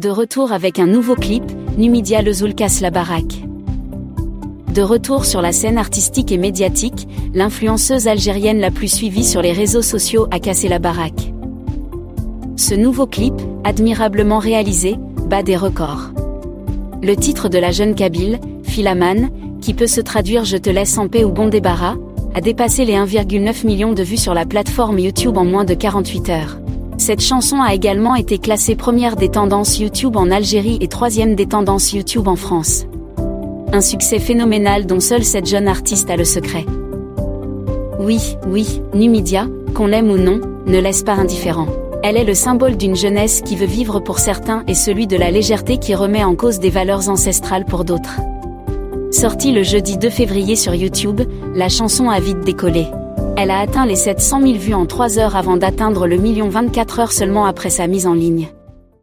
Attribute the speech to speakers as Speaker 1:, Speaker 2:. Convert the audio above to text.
Speaker 1: De retour avec un nouveau clip, Numidia Lezoul casse la baraque. De retour sur la scène artistique et médiatique, l'influenceuse algérienne la plus suivie sur les réseaux sociaux a cassé la baraque. Ce nouveau clip, admirablement réalisé, bat des records. Le titre de la jeune Kabyle, Philaman, qui peut se traduire Je te laisse en paix ou bon débarras, a dépassé les 1,9 million de vues sur la plateforme YouTube en moins de 48 heures. Cette chanson a également été classée première des tendances YouTube en Algérie et troisième des tendances YouTube en France. Un succès phénoménal dont seule cette jeune artiste a le secret. Oui, oui, Numidia, qu'on l'aime ou non, ne laisse pas indifférent. Elle est le symbole d'une jeunesse qui veut vivre pour certains et celui de la légèreté qui remet en cause des valeurs ancestrales pour d'autres. Sortie le jeudi 2 février sur YouTube, la chanson a vite décollé. Elle a atteint les 700 000 vues en 3 heures avant d'atteindre le million 24 heures seulement après sa mise en ligne.